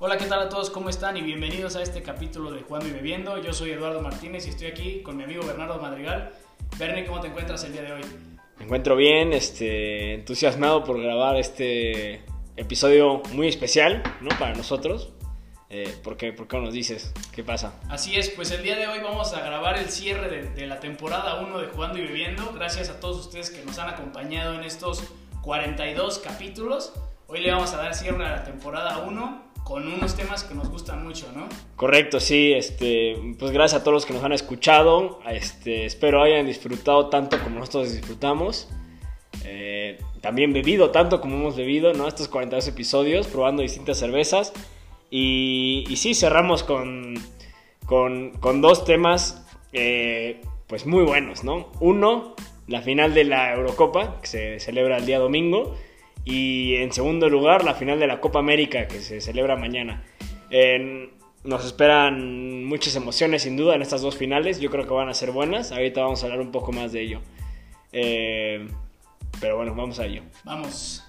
Hola, ¿qué tal a todos? ¿Cómo están? Y bienvenidos a este capítulo de Jugando y Bebiendo. Yo soy Eduardo Martínez y estoy aquí con mi amigo Bernardo Madrigal. Bernie, ¿cómo te encuentras el día de hoy? Me encuentro bien, este, entusiasmado por grabar este episodio muy especial, ¿no? Para nosotros. Eh, ¿por, qué, ¿Por qué nos dices? ¿Qué pasa? Así es, pues el día de hoy vamos a grabar el cierre de, de la temporada 1 de Jugando y Bebiendo. Gracias a todos ustedes que nos han acompañado en estos 42 capítulos. Hoy le vamos a dar cierre a la temporada 1 con unos temas que nos gustan mucho, ¿no? Correcto, sí, este, pues gracias a todos los que nos han escuchado, este, espero hayan disfrutado tanto como nosotros disfrutamos, eh, también bebido tanto como hemos bebido, ¿no? Estos 42 episodios, probando distintas cervezas, y, sí, cerramos con, con, con dos temas, eh, pues muy buenos, ¿no? Uno, la final de la Eurocopa, que se celebra el día domingo, y en segundo lugar, la final de la Copa América que se celebra mañana. nos esperan muchas emociones sin duda en estas dos finales. Yo creo que van a ser buenas. Ahorita vamos a hablar un poco más de ello. Eh, pero bueno, vamos a ello. Vamos.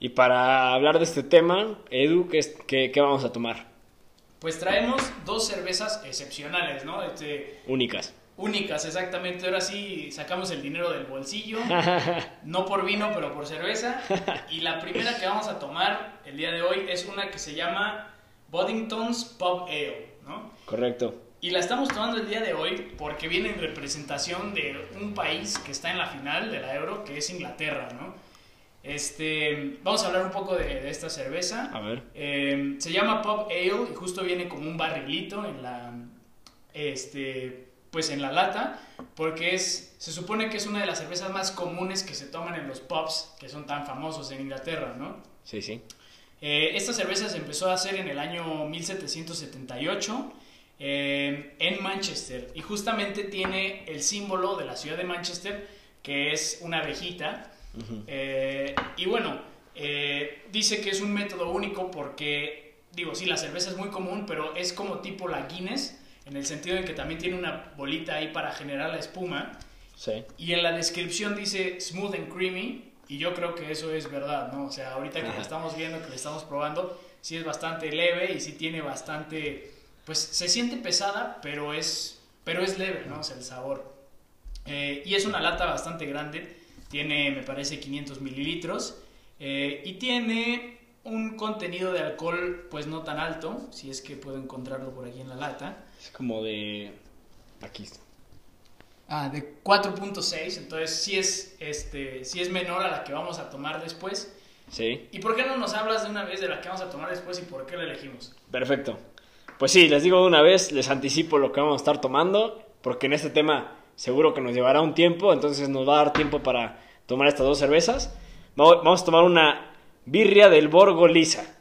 Y para hablar de este tema, Edu, ¿qué, qué vamos a tomar? Pues traemos dos cervezas excepcionales, ¿no? Este, únicas. Únicas, exactamente. Ahora sí sacamos el dinero del bolsillo. no por vino, pero por cerveza. Y la primera que vamos a tomar el día de hoy es una que se llama Boddington's Pub Ale, ¿no? Correcto. Y la estamos tomando el día de hoy porque viene en representación de un país que está en la final de la Euro, que es Inglaterra, ¿no? Este, vamos a hablar un poco de, esta cerveza. A ver. Eh, se llama Pop Ale y justo viene como un barrilito en la, este, pues en la lata, porque es, se supone que es una de las cervezas más comunes que se toman en los pubs que son tan famosos en Inglaterra, ¿no? Sí, sí. Eh, esta cerveza se empezó a hacer en el año 1778 eh, en Manchester y justamente tiene el símbolo de la ciudad de Manchester, que es una abejita eh, y bueno, eh, dice que es un método único porque, digo, sí, la cerveza es muy común, pero es como tipo la Guinness, en el sentido de que también tiene una bolita ahí para generar la espuma. Sí. Y en la descripción dice smooth and creamy, y yo creo que eso es verdad, ¿no? O sea, ahorita que lo estamos viendo, que lo estamos probando, sí es bastante leve y sí tiene bastante, pues se siente pesada, pero es, pero es leve, ¿no? O sea, el sabor. Eh, y es una lata bastante grande tiene, me parece, 500 mililitros. Eh, y tiene un contenido de alcohol, pues no tan alto, si es que puedo encontrarlo por aquí en la lata. Es como de. Aquí Ah, de 4.6, entonces sí es, este, sí es menor a la que vamos a tomar después. Sí. ¿Y por qué no nos hablas de una vez de la que vamos a tomar después y por qué la elegimos? Perfecto. Pues sí, les digo de una vez, les anticipo lo que vamos a estar tomando, porque en este tema seguro que nos llevará un tiempo, entonces nos va a dar tiempo para tomar estas dos cervezas. Vamos a tomar una birria del Borgo Lisa.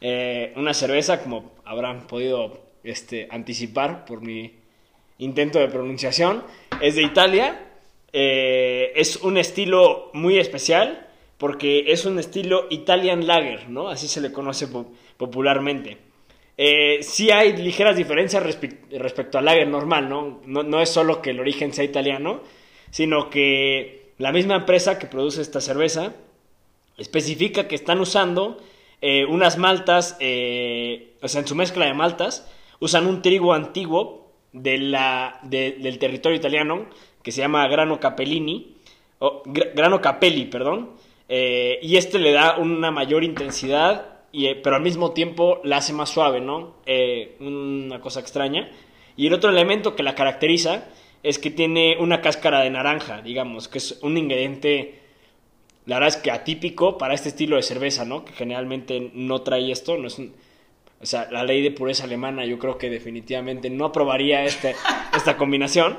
Eh, una cerveza, como habrán podido este, anticipar por mi intento de pronunciación, es de Italia. Eh, es un estilo muy especial porque es un estilo Italian Lager, ¿no? Así se le conoce popularmente. Eh, sí hay ligeras diferencias respecto al lager normal, ¿no? ¿no? es solo que el origen sea italiano, sino que la misma empresa que produce esta cerveza especifica que están usando eh, unas maltas, eh, o sea, en su mezcla de maltas, usan un trigo antiguo de la, del territorio italiano que se llama grano capellini, o, grano capelli, perdón, y este le da una mayor intensidad eh, pero al mismo tiempo la hace más suave, ¿no? Eh, una cosa extraña. Y el otro elemento que la caracteriza es que tiene una cáscara de naranja, digamos, que es un ingrediente, la verdad es que atípico para este estilo de cerveza, ¿no? Que generalmente no trae esto, no es o sea, la ley de pureza alemana yo creo que definitivamente no aprobaría este, esta combinación.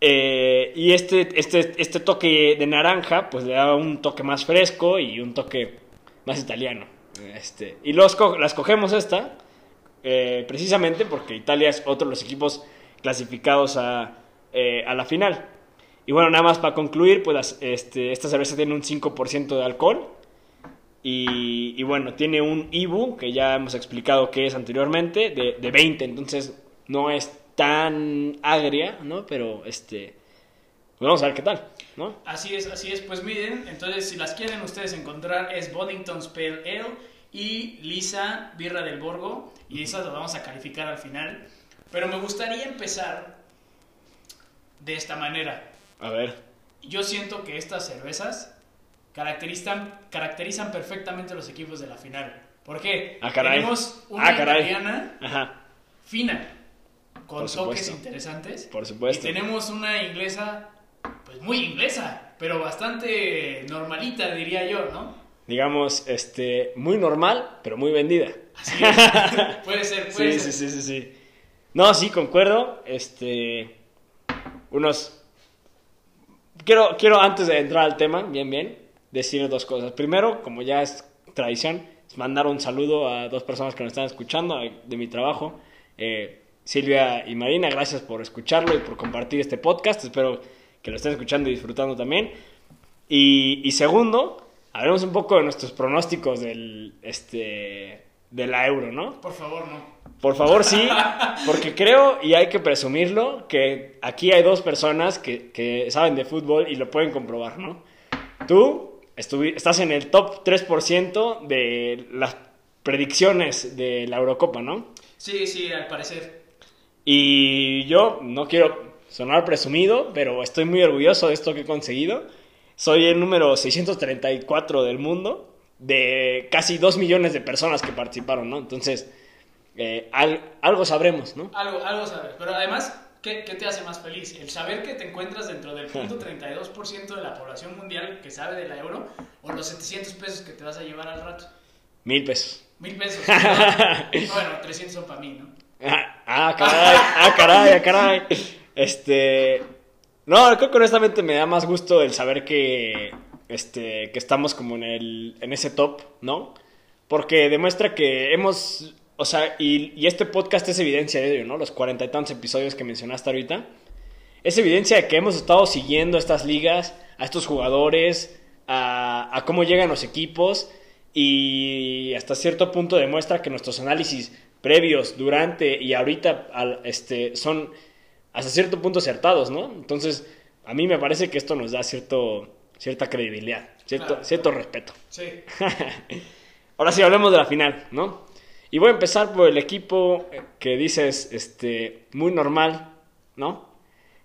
Eh, y este, este, este toque de naranja, pues le da un toque más fresco y un toque más italiano. Este, y los la escogemos esta, eh, precisamente porque Italia es otro de los equipos clasificados a, eh, a la final. Y bueno, nada más para concluir, pues este, esta cerveza tiene un 5% de alcohol. Y, bueno, tiene un IBU, que ya hemos explicado que es anteriormente, de, de 20. Entonces no es tan agria, ¿no? Pero este, pues vamos a ver qué tal, ¿no? Así es, así es. Pues miren, entonces si las quieren ustedes encontrar es Boddington's Pale Ale y Lisa Birra del Borgo y esas las vamos a calificar al final. Pero me gustaría empezar de esta manera. A ver. Yo siento que estas cervezas caracterizan, caracterizan perfectamente los equipos de la final. ¿Por qué? Ah, caray. Tenemos una Ah, caray. italiana Ajá, fina, con Por toques interesantes. por supuesto. Y tenemos una inglesa, muy inglesa, pero bastante normalita, diría yo, ¿no? Digamos, este, muy normal, pero muy vendida. Así es. puede ser, puede Sí, ser. sí, sí, sí, sí. No, sí, concuerdo. Este, unos... Quiero, quiero antes de entrar al tema, bien, bien, decir dos cosas. Primero, como ya es tradición, es mandar un saludo a dos personas que nos están escuchando de mi trabajo. Eh, Silvia y Marina, gracias por escucharlo y por compartir este podcast. Espero que lo estén escuchando y disfrutando también. Y, y segundo, hablemos un poco de nuestros pronósticos del, este, de la euro, ¿no? Por favor, no. Por favor, sí, porque creo, y hay que presumirlo, que aquí hay dos personas que, que saben de fútbol y lo pueden comprobar, ¿no? Tú estás en el top 3% de las predicciones de la Eurocopa, ¿no? Sí, sí, al parecer. Y yo no quiero sonar presumido, pero estoy muy orgulloso de esto que he conseguido. Soy el número 634 del mundo, de casi 2 millones de personas que participaron, ¿no? Entonces, eh, al- algo sabremos, ¿no? Algo, algo sabes. Pero además, ¿qué, qué te hace más feliz? ¿El saber que te encuentras dentro del punto 32% de la población mundial que sabe de la euro o los 700 pesos que te vas a llevar al rato? Mil pesos. Mil pesos. ¿no? bueno, 300 son para mí, ¿no? Ah, ah, caray, ah, caray, ah, caray. Este. No, creo que honestamente me da más gusto el saber que. Este. Que estamos como en el. En ese top, ¿no? Porque demuestra que hemos. O sea, y, y este podcast es evidencia de ello, ¿no? Los cuarenta y tantos episodios que mencionaste ahorita. Es evidencia de que hemos estado siguiendo estas ligas, a estos jugadores, a, cómo llegan los equipos y hasta cierto punto demuestra que nuestros análisis previos, durante y ahorita este, son hasta cierto punto acertados, ¿no? Entonces, a mí me parece que esto nos da cierto, cierta credibilidad, cierto, Claro. cierto respeto. Sí. Ahora sí, hablemos de la final, ¿no? Y voy a empezar por el equipo que dices, este, muy normal, ¿no?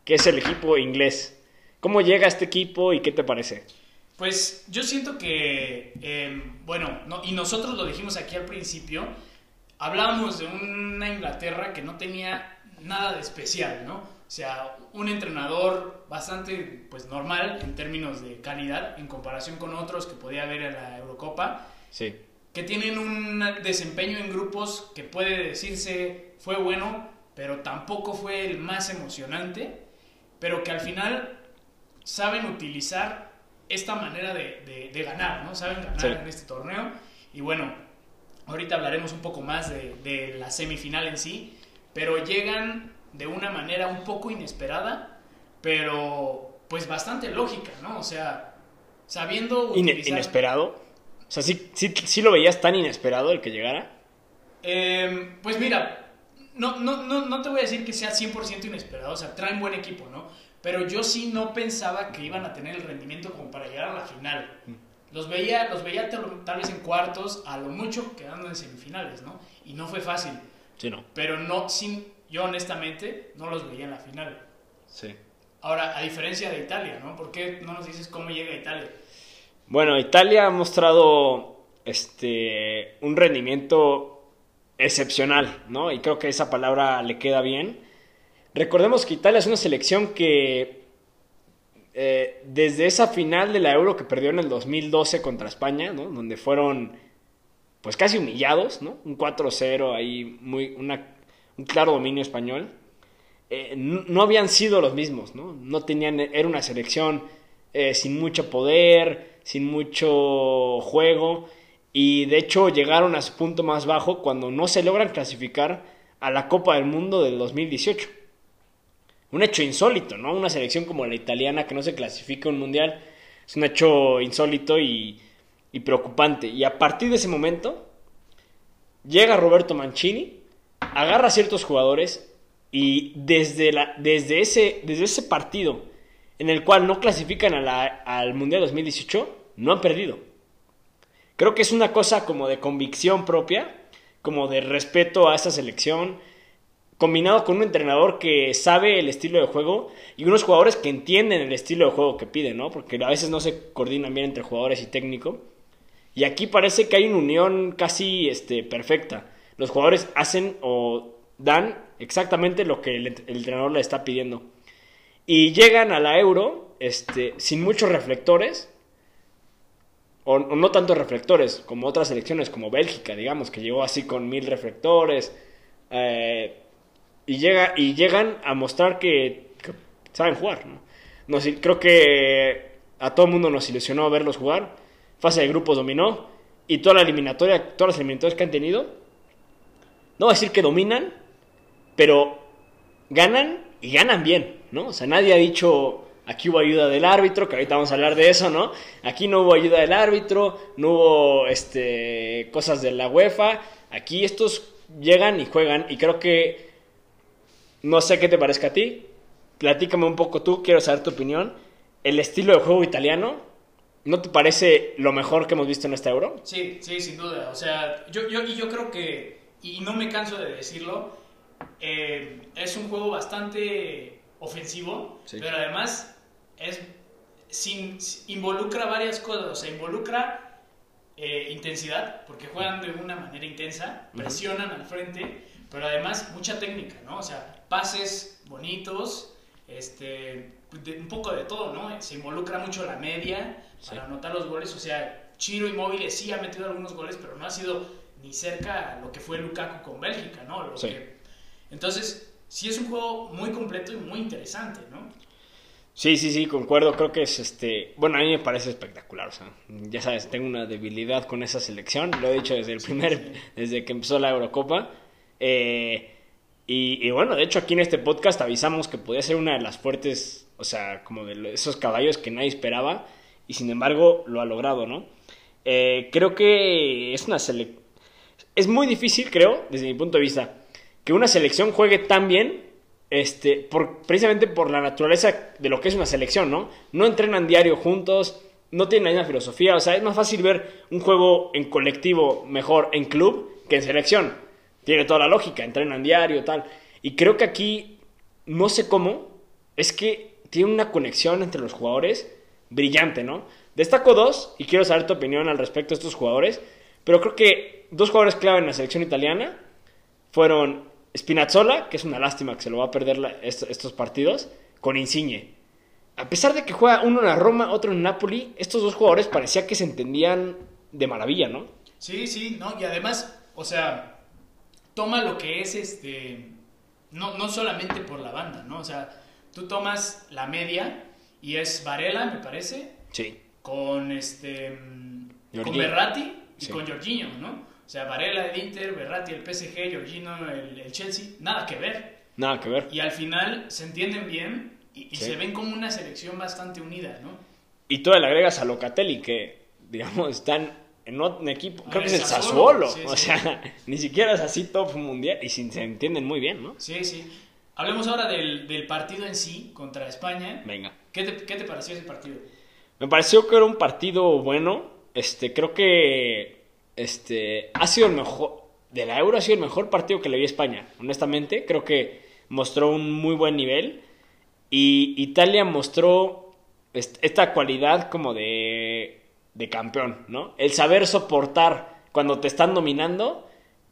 Que es el equipo inglés. ¿Cómo llega este equipo y qué te parece? Pues yo siento que, eh, bueno, no- y nosotros lo dijimos aquí al principio, hablábamos de una Inglaterra que no tenía nada de especial, ¿no? O sea, un entrenador bastante, pues, normal en términos de calidad en comparación con otros que podía haber en la Eurocopa, Sí. que tienen un desempeño en grupos que puede decirse fue bueno, pero tampoco fue el más emocionante, pero que al final saben utilizar esta manera de, de- de ganar, ¿no? Saben ganar Sí. en este torneo. Y bueno, ahorita hablaremos un poco más de, de la semifinal en sí, pero llegan de una manera un poco inesperada, pero pues bastante lógica, ¿no? O sea, sabiendo utilizar... ¿Inesperado? O sea, ¿sí, sí, sí lo veías tan inesperado el que llegara? Eh, pues mira, no, no, no, no te voy a decir que sea 100% inesperado, o sea, traen buen equipo, ¿no? Pero yo sí no pensaba que iban a tener el rendimiento como para llegar a la final. Los veía, los veía tal, tal vez en cuartos, a lo mucho quedando en semifinales, ¿no? Y no fue fácil. Sí, no. Pero no, sin, yo honestamente no los veía en la final. Sí. Ahora, a diferencia de Italia, ¿no? ¿Por qué no nos dices cómo llega Italia? Bueno, Italia ha mostrado este un rendimiento excepcional, ¿no? Y creo que esa palabra le queda bien. Recordemos que Italia es una selección que eh, desde esa final de la Euro que perdió en el 2012 contra España, ¿no? Donde fueron pues casi humillados, ¿no? Un 4-0 ahí, muy, un claro dominio español. Eh, no, no habían sido los mismos, ¿no? No tenían, era una selección eh, sin mucho poder, sin mucho juego, y de hecho llegaron a su punto más bajo cuando no se logran clasificar a la Copa del Mundo del 2018. Un hecho insólito, ¿no? Una selección como la italiana que no se clasifica a un mundial es un hecho insólito y, y preocupante. Y a partir de ese momento llega Roberto Mancini, agarra a ciertos jugadores Y desde, la, desde, ese, desde ese partido en el cual no clasifican al Mundial 2018, no han perdido. Creo que es una cosa como de convicción propia, como de respeto a esa selección, combinado con un entrenador que sabe el estilo de juego y unos jugadores que entienden el estilo de juego que piden, ¿no? Porque a veces no se coordinan bien entre jugadores y técnico. Y aquí parece que hay una unión casi este, perfecta. Los jugadores hacen o dan exactamente lo que el, entrenador le está pidiendo. Y llegan a la Euro este, sin muchos reflectores, o, no tantos reflectores como otras selecciones, como Bélgica, digamos, que llegó así con mil reflectores. Eh, y, llega, y llegan a mostrar que, saben jugar. ¿no? Creo que a todo el mundo nos ilusionó verlos jugar. Fase de grupos dominó. Y toda la eliminatoria, todas las eliminatorias que han tenido, no voy a decir que dominan, pero ganan y ganan bien, ¿no? O sea, nadie ha dicho aquí hubo ayuda del árbitro, que ahorita vamos a hablar de eso, ¿no? Aquí no hubo ayuda del árbitro, no hubo este cosas de la UEFA. Aquí estos llegan y juegan y creo que no sé qué te parezca a ti. Platícame un poco tú, quiero saber tu opinión. El estilo de juego italiano, ¿no te parece lo mejor que hemos visto en este Euro? Sí, sí, sin duda. O sea, yo, yo, yo creo que, y no me canso de decirlo, eh, es un juego bastante ofensivo, pero además es sin, involucra varias cosas. O sea, involucra eh, intensidad, porque juegan de una manera intensa, presionan al frente, pero además mucha técnica, ¿no? O sea, pases bonitos, este, un poco de todo, ¿no? Se involucra mucho la media para anotar los goles, o sea, Chiro y Móvil sí ha metido algunos goles, pero no ha sido ni cerca lo que fue Lukaku con Bélgica, ¿no? entonces, sí es un juego muy completo y muy interesante, ¿no? Sí, sí, sí, concuerdo. Creo que es este. Bueno, a mí me parece espectacular. O sea, ya sabes, tengo una debilidad con esa selección. Lo he dicho desde el primer. Desde que empezó la Eurocopa. Eh, y, bueno, de hecho aquí en este podcast avisamos que podía ser una de las fuertes, o sea, como de esos caballos que nadie esperaba y sin embargo lo ha logrado, ¿no? Eh, creo que es una selección... Es muy difícil, creo, desde mi punto de vista, que una selección juegue tan bien, este, por, precisamente por la naturaleza de lo que es una selección, ¿no? No entrenan diario juntos, no tienen la misma filosofía, o sea, es más fácil ver un juego en colectivo mejor en club que en selección tiene toda la lógica, entrenan diario, tal. Y creo que aquí, no sé cómo, es que tiene una conexión entre los jugadores brillante, ¿no? Destaco dos y quiero saber tu opinión al respecto de estos jugadores, pero creo que dos jugadores clave en la selección italiana fueron Spinazzola, que es una lástima que se lo va a perder estos, partidos, con Insigne. A pesar de que juega uno en la Roma, otro en Napoli, estos dos jugadores parecía que se entendían de maravilla, ¿no? Sí, sí, no, y además, o sea, toma lo que es este, no, no solamente por la banda, ¿no? O sea, tú tomas la media y es Varela, me parece. Sí. Con este, con Berratti y con Jorginho, ¿no? O sea, Varela el Inter, Berratti el PSG, Jorginho el, el, Chelsea, nada que ver. Nada que ver. Y al final se entienden bien y, se ven como una selección bastante unida, ¿no? Y tú le agregas a Locatelli que, digamos, están en un equipo, creo que es el Sassuolo, o sea, ni siquiera es así top mundial y se entienden muy bien, ¿no? Sí, sí. Hablemos ahora del, del partido en sí contra España. Venga. ¿Qué te, ¿Qué te, pareció ese partido? Me pareció que era un partido bueno. Este, creo que este ha sido el mejor de la Euro ha sido el mejor partido que le vi a España, honestamente. Creo que mostró un muy buen nivel y Italia mostró esta cualidad como de de campeón, ¿no? El saber soportar cuando te están dominando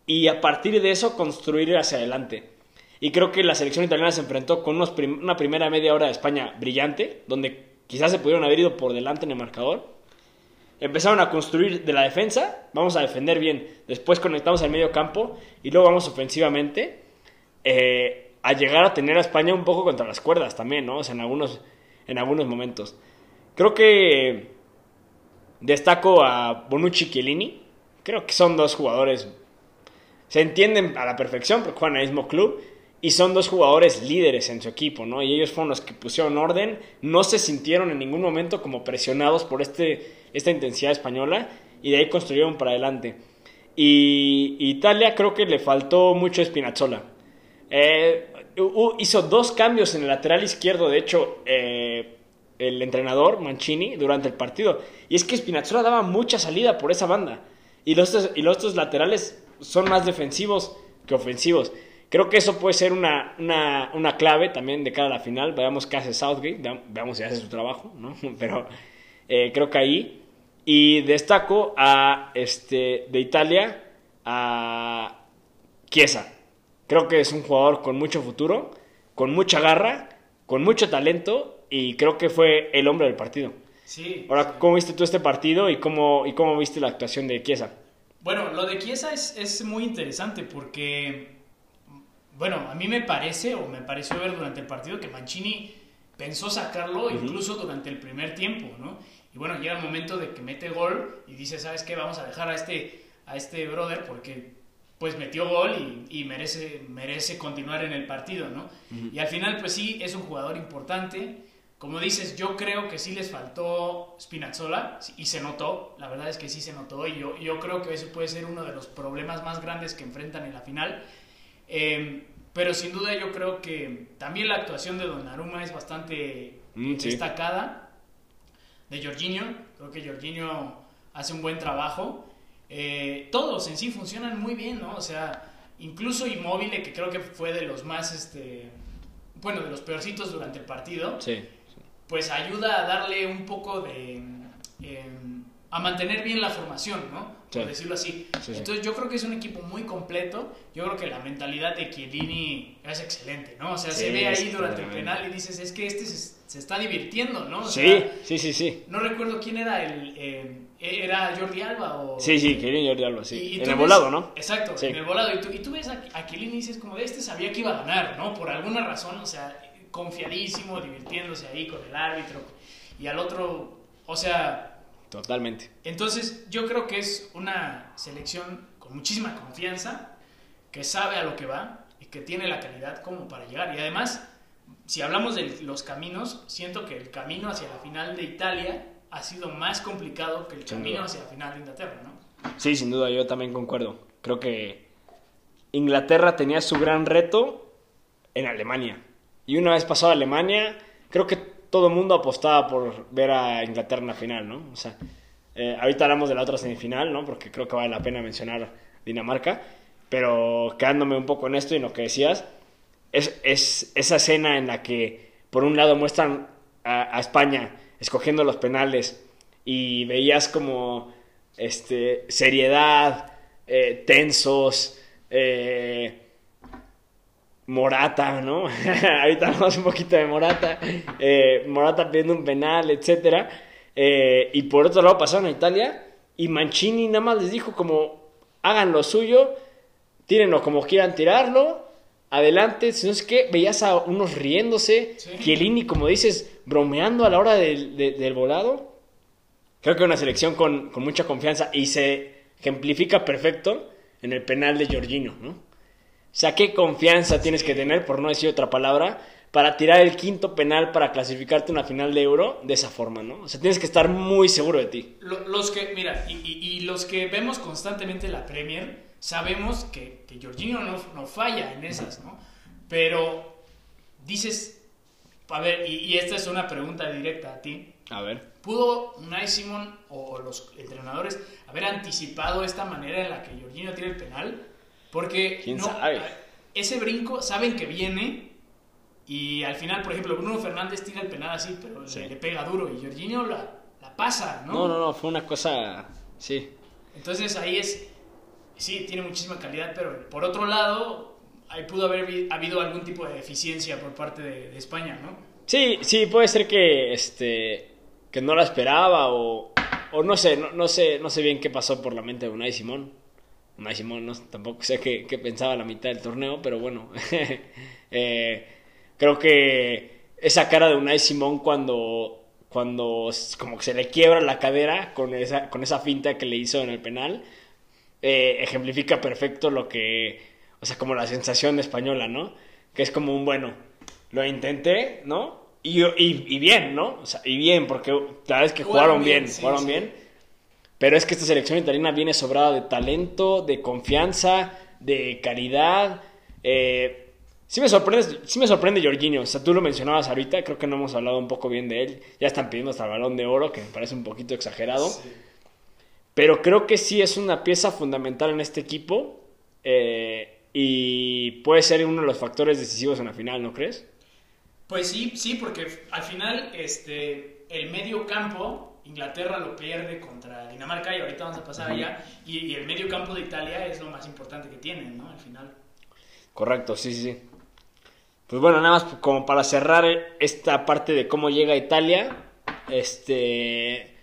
y a partir de eso construir hacia adelante. Y creo que la selección italiana se enfrentó con una primera media hora de España brillante, donde quizás se pudieron haber ido por delante en el marcador. Empezaron a construir de la defensa, vamos a defender bien, después conectamos al medio campo y luego vamos ofensivamente eh, a llegar a tener a España un poco contra las cuerdas también, ¿no? En algunos, en algunos momentos. Creo que Destaco a Bonucci y Chiellini. Creo que son dos jugadores. Se entienden a la perfección porque juegan al mismo club. Y son dos jugadores líderes en su equipo, ¿no? Y ellos fueron los que pusieron orden. No se sintieron en ningún momento como presionados por este, esta intensidad española. Y de ahí construyeron para adelante. Y Italia creo que le faltó mucho Spinazzola. Eh, hizo dos cambios en el lateral izquierdo, de hecho, eh, el entrenador Mancini durante el partido. Y es que Spinazzola daba mucha salida por esa banda. Y los, y los otros laterales son más defensivos que ofensivos. Creo que eso puede ser una, una, clave también de cara a la final. Veamos qué hace Southgate, veamos si hace su trabajo, ¿no? Pero eh, creo que ahí. Y destaco a este de Italia a Chiesa. Creo que es un jugador con mucho futuro, con mucha garra, con mucho talento y creo que fue el hombre del partido. Sí. Ahora, ¿cómo viste tú este partido y cómo, y cómo viste la actuación de Chiesa? Bueno, lo de Chiesa es, es muy interesante porque bueno, a mí me parece, o me pareció ver durante el partido, que Mancini pensó sacarlo incluso durante el primer tiempo, ¿no? Y bueno, llega el momento de que mete gol y dice, ¿sabes qué? Vamos a dejar a este, a este brother porque pues metió gol y, merece, merece continuar en el partido, ¿no? Y al final, pues sí, es un jugador importante. Como dices, yo creo que sí les faltó Spinazzola y se notó, la verdad es que sí se notó y yo, yo creo que ese puede ser uno de los problemas más grandes que enfrentan en la final. Eh, pero sin duda yo creo que también la actuación de Donnarumma es bastante mm, destacada. De Jorginho, creo que Jorginho hace un buen trabajo. Eh, todos en sí funcionan muy bien, ¿no? O sea, incluso Immobile, que creo que fue de los más, este, bueno, de los peorcitos durante el partido, pues ayuda a darle un poco de... Em, a mantener bien la formación, ¿no? por decirlo así. Entonces yo creo que es un equipo muy completo. Yo creo que la mentalidad de Chiellini es excelente, ¿no? O sea, se ve ahí durante el penal y dices, es que este se, está divirtiendo, ¿no? sí, sí, sí, sí. No recuerdo quién era el... Eh, ¿Era Jordi Alba o...? Sí, sí, Chiellini Jordi Alba, sí. en el volado, ¿no? Exacto, en el volado. Y tú, y tú ves a, a Chiellini y dices, como, de este sabía que iba a ganar, ¿no? Por alguna razón, o sea, confiadísimo, divirtiéndose ahí con el árbitro. Y al otro, o sea Totalmente. Entonces, yo creo que es una selección con muchísima confianza, que sabe a lo que va y que tiene la calidad como para llegar. Y además, si hablamos de los caminos, siento que el camino hacia la final de Italia ha sido más complicado que el camino hacia la final de Inglaterra, ¿no? Sí, sin duda, yo también concuerdo. Creo que Inglaterra tenía su gran reto en Alemania. Y una vez pasado Alemania, creo que todo el mundo apostaba por ver a Inglaterra en la final, ¿no? O sea, eh, ahorita hablamos de la otra semifinal, ¿no? Porque creo que vale la pena mencionar Dinamarca, pero quedándome un poco en esto y en lo que decías, es, es esa escena en la que por un lado muestran a, España escogiendo los penales y veías como este, seriedad, eh, tensos, eh, Morata, ¿no? Ahorita hablamos un poquito de Morata. Eh, Morata pidiendo un penal, etc. Eh, y por otro lado pasaron a Italia y Mancini nada más les dijo como hagan lo suyo, tírenlo como quieran tirarlo, adelante, si no es que veías a unos riéndose, sí. como dices, bromeando a la hora del, del volado. Creo que una selección con, con mucha confianza y se ejemplifica perfecto en el penal de Jorginho, ¿no? O sea, qué confianza tienes que tener, por no decir otra palabra, para tirar el quinto penal para clasificarte a una final de euro de esa forma, ¿no? O sea, tienes que estar muy seguro de ti. Los que, mira, y, los que vemos constantemente la Premier, sabemos que, que Jorginho no, falla en esas, ¿no? Pero dices, a ver, y, esta es una pregunta directa a ti. A ver. ¿Pudo Unai Simon o los entrenadores haber anticipado esta manera en la que Jorginho tira el penal? Porque ese brinco saben que viene y al final, por ejemplo, Bruno Fernández tira el penal así, pero le pega duro y Jorginho la, la pasa, ¿no? No, no, no, fue una cosa, sí. Entonces ahí es, sí, tiene muchísima calidad, pero por otro lado, ahí pudo haber habido algún tipo de deficiencia por parte de, España, ¿no? Sí, sí, puede ser que, este, que no la esperaba o, o no sé, no, no, sé, no sé bien qué pasó por la mente de Unai Simón. Simón, no, tampoco sé qué, pensaba la mitad del torneo, pero bueno, eh, creo que esa cara de Unai Simón cuando, cuando como que se le quiebra la cadera con esa, con esa finta que le hizo en el penal, eh, ejemplifica perfecto lo que, o sea, como la sensación española, ¿no? Que es como un, bueno, lo intenté, ¿no? Y, y, bien, ¿no? O sea, y bien, porque la verdad es que jugaron, bien, jugaron bien pero es que esta selección italiana viene sobrada de talento, de confianza, de caridad. Eh, Sí me sorprende, sí me sorprende Jorginho. O sea, tú lo mencionabas ahorita, creo que no hemos hablado un poco bien de él. Ya están pidiendo hasta el balón de oro, que me parece un poquito exagerado. Pero creo que sí es una pieza fundamental en este equipo. Eh, y puede ser uno de los factores decisivos en la final, ¿no crees? Pues sí, sí, porque al final este, el medio campo, Inglaterra lo pierde contra Dinamarca y ahorita vamos a pasar allá. Y, y, el medio campo de Italia es lo más importante que tienen, ¿no? Al final. Correcto, sí, sí, sí. Pues bueno, nada más como para cerrar esta parte de cómo llega a Italia, este,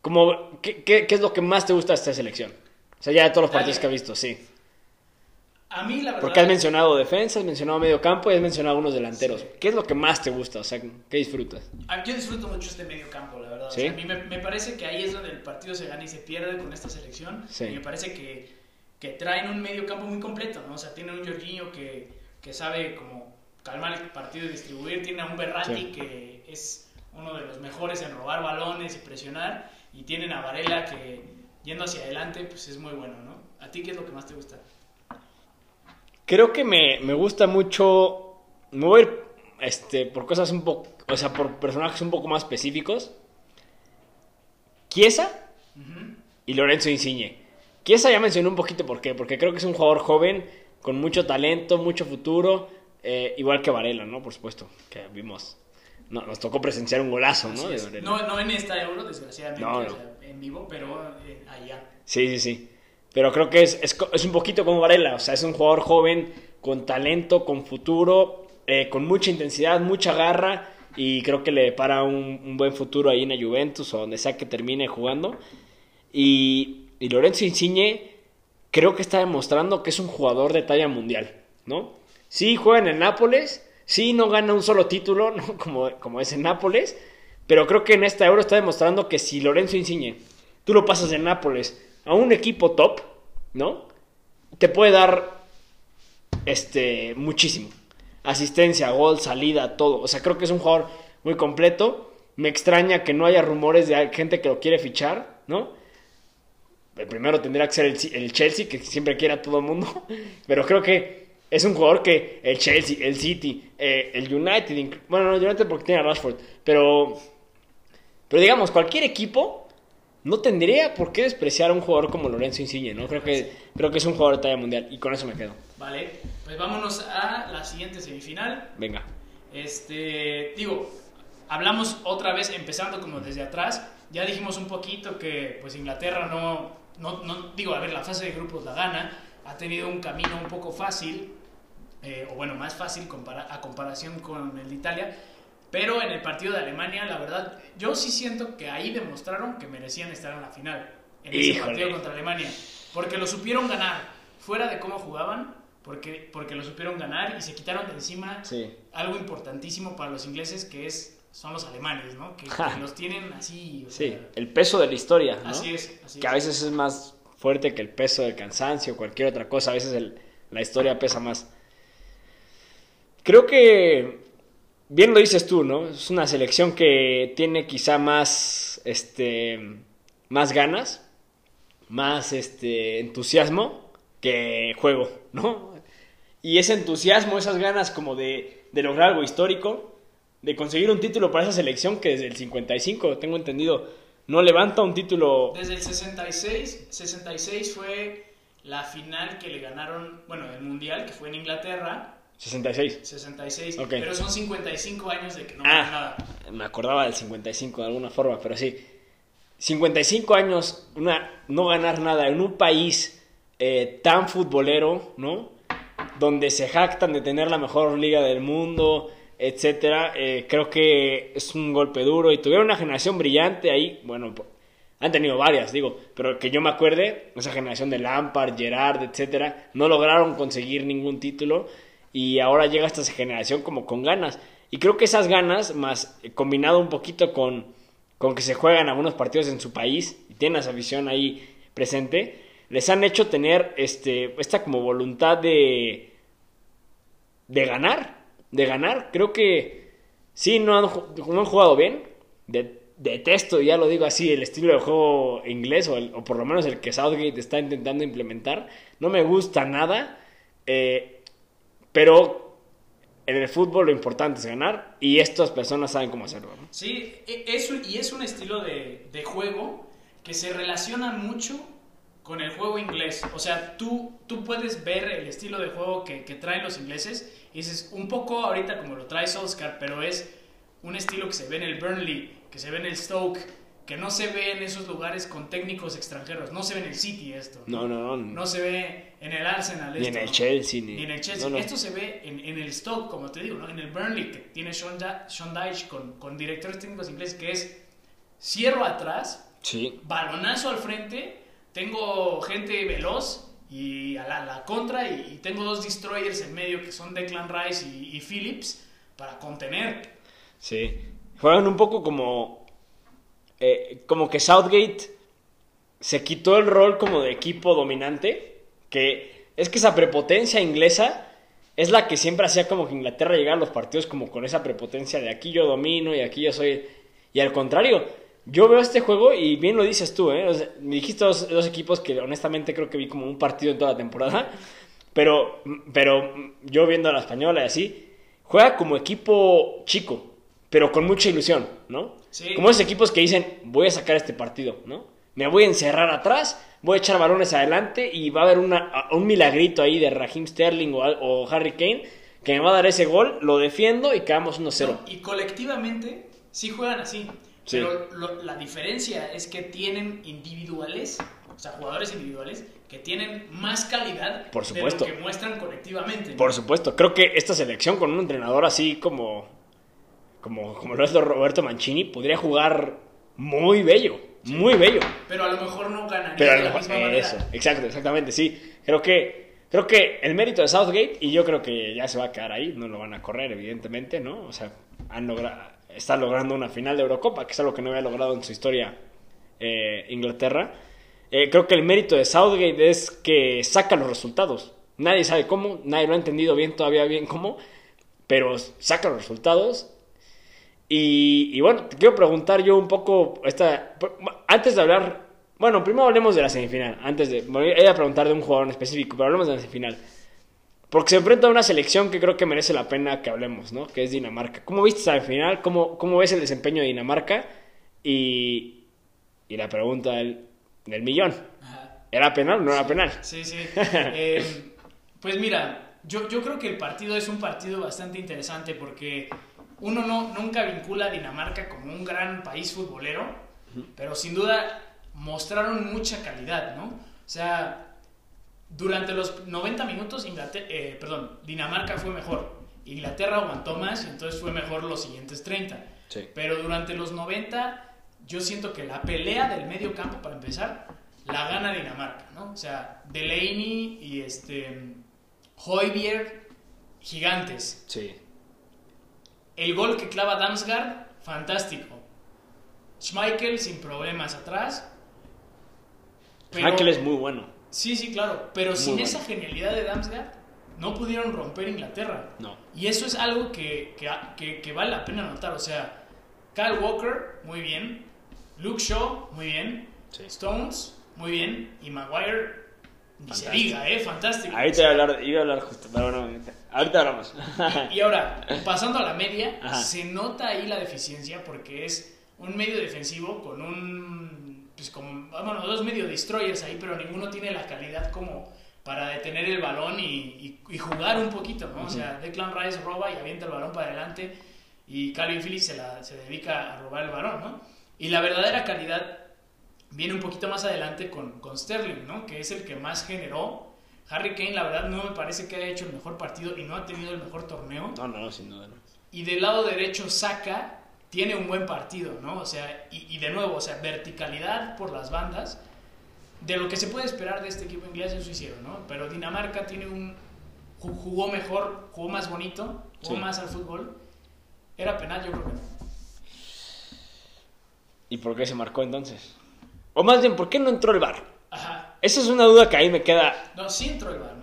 como, ¿qué, qué, qué es lo que más te gusta de esta selección? O sea, ya de todos los partidos que has visto, sí. A mí, la verdad. Porque has mencionado defensa, has mencionado medio campo y has mencionado algunos delanteros. Sí. ¿Qué es lo que más te gusta? O sea, ¿qué disfrutas? Ah, yo disfruto mucho este medio campo, la verdad. ¿Sí? O sea, a mí me, me, parece que ahí es donde el partido se gana y se pierde con esta selección. Sí. Y me parece que, que traen un medio campo muy completo, ¿no? O sea, tiene un Jorginho que, que sabe como calmar el partido y distribuir. Tiene a un Berratti que es uno de los mejores en robar balones y presionar. Y tienen a Varela que, yendo hacia adelante, pues es muy bueno, ¿no? ¿A ti qué es lo que más te gusta? Creo que me, me gusta mucho mover este, por cosas un poco, o sea, por personajes un poco más específicos. Chiesa uh -huh. y Lorenzo Insigne. Chiesa ya mencioné un poquito por qué, porque creo que es un jugador joven, con mucho talento, mucho futuro, eh, igual que Varela, ¿no? Por supuesto, que vimos. No, nos tocó presenciar un golazo, ¿no? De no, no en esta euro, desgraciadamente, no, no. O sea, en vivo, pero eh, allá. Sí, sí, sí. Pero creo que es, es, es, un poquito como Varela, o sea, es un jugador joven, con talento, con futuro, eh, con mucha intensidad, mucha garra, y creo que le depara un, un, buen futuro ahí en la Juventus o donde sea que termine jugando. Y, y Lorenzo Insigne creo que está demostrando que es un jugador de talla mundial, ¿no? Sí juega en el Nápoles, sí no gana un solo título, ¿no? como, como es en Nápoles, pero creo que en esta Euro está demostrando que si Lorenzo Insigne, tú lo pasas de Nápoles a un equipo top, ¿no? Te puede dar este muchísimo. Asistencia, gol, salida, todo. O sea, creo que es un jugador muy completo. Me extraña que no haya rumores de gente que lo quiere fichar, ¿no? El primero tendría que ser el, el Chelsea, que siempre quiere a todo el mundo. Pero creo que es un jugador que el Chelsea, el City, eh, el United, bueno, no, el United porque tiene a Rashford, pero, pero digamos, cualquier equipo no tendría por qué despreciar a un jugador como Lorenzo Insigne, ¿no? Creo que, creo que es un jugador de talla mundial y con eso me quedo. Vale, pues vámonos a la siguiente semifinal. Venga. Este, digo, hablamos otra vez empezando como desde atrás. Ya dijimos un poquito que pues Inglaterra no, no, no digo, a ver, la fase de grupos la gana, ha tenido un camino un poco fácil, eh, o bueno, más fácil compara a comparación con el de Italia, pero en el partido de Alemania, la verdad, yo sí siento que ahí demostraron que merecían estar en la final. En ese Híjole. partido contra Alemania. Porque lo supieron ganar. Fuera de cómo jugaban, porque, porque lo supieron ganar y se quitaron de encima Sí. algo importantísimo para los ingleses que es son los alemanes, ¿no? Que, Ja. que los tienen así. Sí, sea, el peso de la historia, ¿no? Así es. Así que a es. veces es más fuerte que el peso del cansancio o cualquier otra cosa. A veces el- la historia pesa más. Creo que, bien lo dices tú, ¿no? Es una selección que tiene quizá más, este, más ganas, más, este, entusiasmo que juego, ¿no? Y ese entusiasmo, esas ganas como de, de lograr algo histórico, de conseguir un título para esa selección que desde el 55, tengo entendido, no levanta un título Desde el 66, 66 fue la final que le ganaron, bueno, el Mundial, que fue en Inglaterra, 66. 66, Ok. pero son 55 años de que no Ah. nada. Me acordaba del 55 de alguna forma, pero sí. 55 años, una, no ganar nada en un país eh, tan futbolero, ¿no? Donde se jactan de tener la mejor liga del mundo, etcétera. eh, creo que es un golpe duro y tuvieron una generación brillante ahí. Bueno, han tenido varias, digo, pero que yo me acuerde, esa generación de Lampard, Gerard, etcétera, no lograron conseguir ningún título y ahora llega esta generación como con ganas. Y creo que esas ganas, más combinado un poquito con, con que se juegan algunos partidos en su país y tienen esa afición ahí presente, les han hecho tener este, esta como voluntad de, de ganar, de ganar. Creo que sí, no han, no han jugado bien. De- detesto, ya lo digo así, el estilo de juego inglés o, el- o por lo menos el que Southgate está intentando implementar. No me gusta nada. eh, pero en el fútbol lo importante es ganar y estas personas saben cómo hacerlo. ¿no? Sí, e- eso, y es un estilo de, de juego que se relaciona mucho con el juego inglés. O sea, tú, tú puedes ver el estilo de juego que, que traen los ingleses y dices, un poco ahorita como lo trae Solskjaer, pero es un estilo que se ve en el Burnley, que se ve en el Stoke, que no se ve en esos lugares con técnicos extranjeros. No se ve en el City esto. No, no, no. No se ve en el Arsenal. Ni en el ¿no? Chelsea, ni- Ni en el Chelsea. no, no. Esto se ve en, en el Stoke, como te digo, ¿no? En el Burnley, que tiene Sean, Da- Sean Dyche con, con directores técnicos ingleses, que es cierro atrás, Sí. balonazo al frente, tengo gente veloz y a la, la contra y, y tengo dos destroyers en medio que son Declan Rice y, y Phillips para contener. Sí. Juegan un poco como. eh, como que Southgate se quitó el rol como de equipo dominante. Que es que esa prepotencia inglesa es la que siempre hacía como que Inglaterra llegara a los partidos como con esa prepotencia de aquí yo domino y aquí yo soy. Y al contrario, yo veo este juego y bien lo dices tú, ¿eh? O sea, me dijiste dos, dos equipos que honestamente creo que vi como un partido en toda la temporada. Pero, pero yo viendo a la española y así, juega como equipo chico, pero con mucha ilusión, ¿no? Sí. Como esos equipos que dicen, voy a sacar este partido, ¿no? Me voy a encerrar atrás, voy a echar balones adelante y va a haber una, un milagrito ahí de Raheem Sterling o, Harry Kane que me va a dar ese gol, lo defiendo y quedamos 1-0. ¿no? Y colectivamente sí juegan así. Sí. Pero lo- la diferencia es que tienen individuales, o sea, jugadores individuales, que tienen más calidad Por supuesto. de lo que muestran colectivamente. ¿no? Por supuesto, creo que esta selección con un entrenador así como, como, como lo es Roberto Mancini podría jugar muy bello, muy bello. Pero a lo mejor no ganaría Pero a de lo la mejor- manera. eso, exacto, exactamente, sí. Creo que, creo que el mérito de Southgate, y yo creo que ya se va a quedar ahí, no lo van a correr, evidentemente, ¿no? O sea, han logra- está logrando una final de Eurocopa, que es algo que no había logrado en su historia eh, Inglaterra. Eh, creo que el mérito de Southgate es que saca los resultados. Nadie sabe cómo, nadie lo ha entendido bien todavía bien cómo, pero saca los resultados y, y bueno, te quiero preguntar yo un poco, esta, antes de hablar, bueno, primero hablemos de la semifinal, antes de, voy a preguntar de un jugador en específico, pero hablemos de la semifinal. Porque se enfrenta a una selección que creo que merece la pena que hablemos, ¿no? Que es Dinamarca. ¿Cómo viste esa semifinal? ¿Cómo, cómo ves el desempeño de Dinamarca? Y, y la pregunta del, del millón. Ajá. ¿Era penal o no era penal? Sí, sí. Eh, pues mira, yo, yo creo que el partido es un partido bastante interesante porque uno no, nunca vincula a Dinamarca como un gran país futbolero, pero sin duda mostraron mucha calidad, ¿no? O sea, durante los 90 minutos, Inglaterra, eh, perdón, Dinamarca fue mejor. Inglaterra aguantó más y entonces fue mejor los siguientes 30. Sí. Pero durante los 90, yo siento que la pelea del medio campo, para empezar, la gana Dinamarca, ¿no? O sea, Delaney y este Højbjerg, gigantes. Sí. El gol que clava Damsgaard, fantástico. Schmeichel sin problemas atrás. Pero- Michael es muy bueno. Sí, sí, claro. Pero sin bueno. esa genialidad de Damsgaard, no pudieron romper Inglaterra. No. Y eso es algo que, que, que- que vale la pena notar. O sea, Kyle Walker, muy bien. Luke Shaw, muy bien. Sí. Stones, muy bien. Y Maguire, ni se Fantástico. diga, ¿eh? Fantástico. Ahorita iba a hablar, iba a hablar justo, pero bueno, ahorita- hablamos. Y ahora, pasando a la media, Ajá. se nota ahí la deficiencia porque es un medio defensivo con un. Pues como. Bueno, dos medio destroyers ahí, pero ninguno tiene la calidad como para detener el balón y, y- y jugar un poquito, ¿no? O sea, Declan Rice roba y avienta el balón para adelante y Calvin Phillips se, la- se dedica a robar el balón, ¿no? Y la verdadera calidad viene un poquito más adelante con, con Sterling, ¿no? Que es el que más generó. Harry Kane, la verdad, no me parece que haya hecho el mejor partido y no ha tenido el mejor torneo. No, no, sin duda no. Y del lado derecho, Saka tiene un buen partido, ¿no? O sea, y, y de nuevo, o sea, verticalidad por las bandas. De lo que se puede esperar de este equipo inglés, eso hicieron, ¿no? Pero Dinamarca tiene un. ju- Jugó mejor, jugó más bonito, jugó Sí. más al fútbol. ¿Era penal? Yo creo que no. ¿Y por qué se marcó entonces? O más bien, ¿por qué no entró el bar? Ajá. Esa es una duda que ahí me queda. No, sí entró el VAR, ¿no?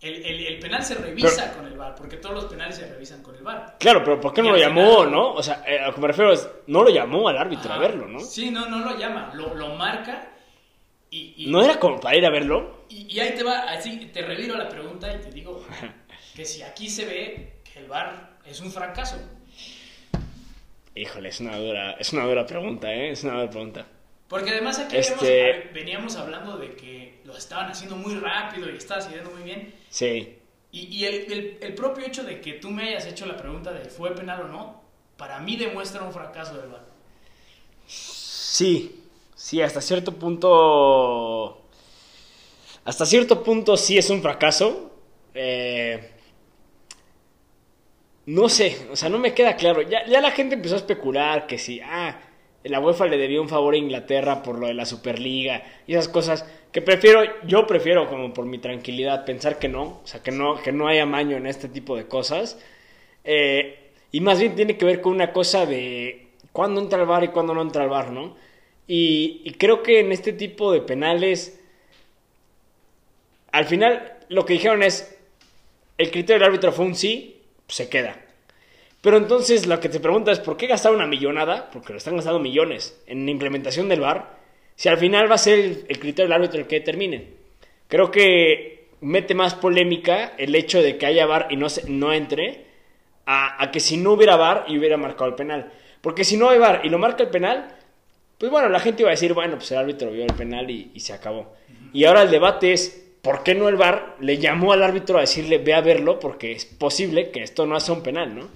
El, el- el penal se revisa con el VAR, porque todos los penales se revisan con el VAR. Claro, pero ¿por qué no lo llamó, final- no? O sea, eh, a lo que me refiero es, no lo llamó al árbitro a verlo, ¿no? Sí, no, no lo llama, lo, lo marca y, y, ¿No era como para ir a verlo? y, y ahí te va, así te reviro la pregunta y te digo que si aquí se ve que el VAR es un fracaso. Híjole, es una dura, es una dura pregunta, ¿eh? Es una dura pregunta. Porque además aquí Este- habíamos- veníamos hablando de que lo estaban haciendo muy rápido y estaba saliendo muy bien. Sí. Y, y el, el- el propio hecho de que tú me hayas hecho la pregunta de fue penal o no, para mí demuestra un fracaso del VAR. Sí, sí, hasta cierto punto. Hasta cierto punto sí es un fracaso. Eh, no sé, o sea, no me queda claro. Ya, ya la gente empezó a especular que si, ah, la UEFA le debió un favor a Inglaterra por lo de la Superliga y esas cosas. Que prefiero, yo prefiero, como por mi tranquilidad, pensar que no. O sea, que no, que no hay amaño en este tipo de cosas. Eh, y más bien tiene que ver con una cosa de cuándo entra el bar y cuándo no entra el bar, ¿no? Y, y creo que en este tipo de penales, al final lo que dijeron es, el criterio del árbitro fue un sí, se queda. Pero entonces lo que te pregunta es, ¿por qué gastar una millonada? Porque lo están gastando millones en implementación del VAR, si al final va a ser el, el criterio del árbitro el que determine. Creo que mete más polémica el hecho de que haya VAR y no, se- no entre, a, a que si no hubiera VAR y hubiera marcado el penal. Porque si no hay VAR y lo marca el penal, pues bueno, la gente iba a decir, bueno, pues el árbitro vio el penal y, y se acabó. Y ahora el debate es, ¿por qué no el VAR le llamó al árbitro a decirle, ve a verlo? Porque es posible que esto no sea un penal, ¿no?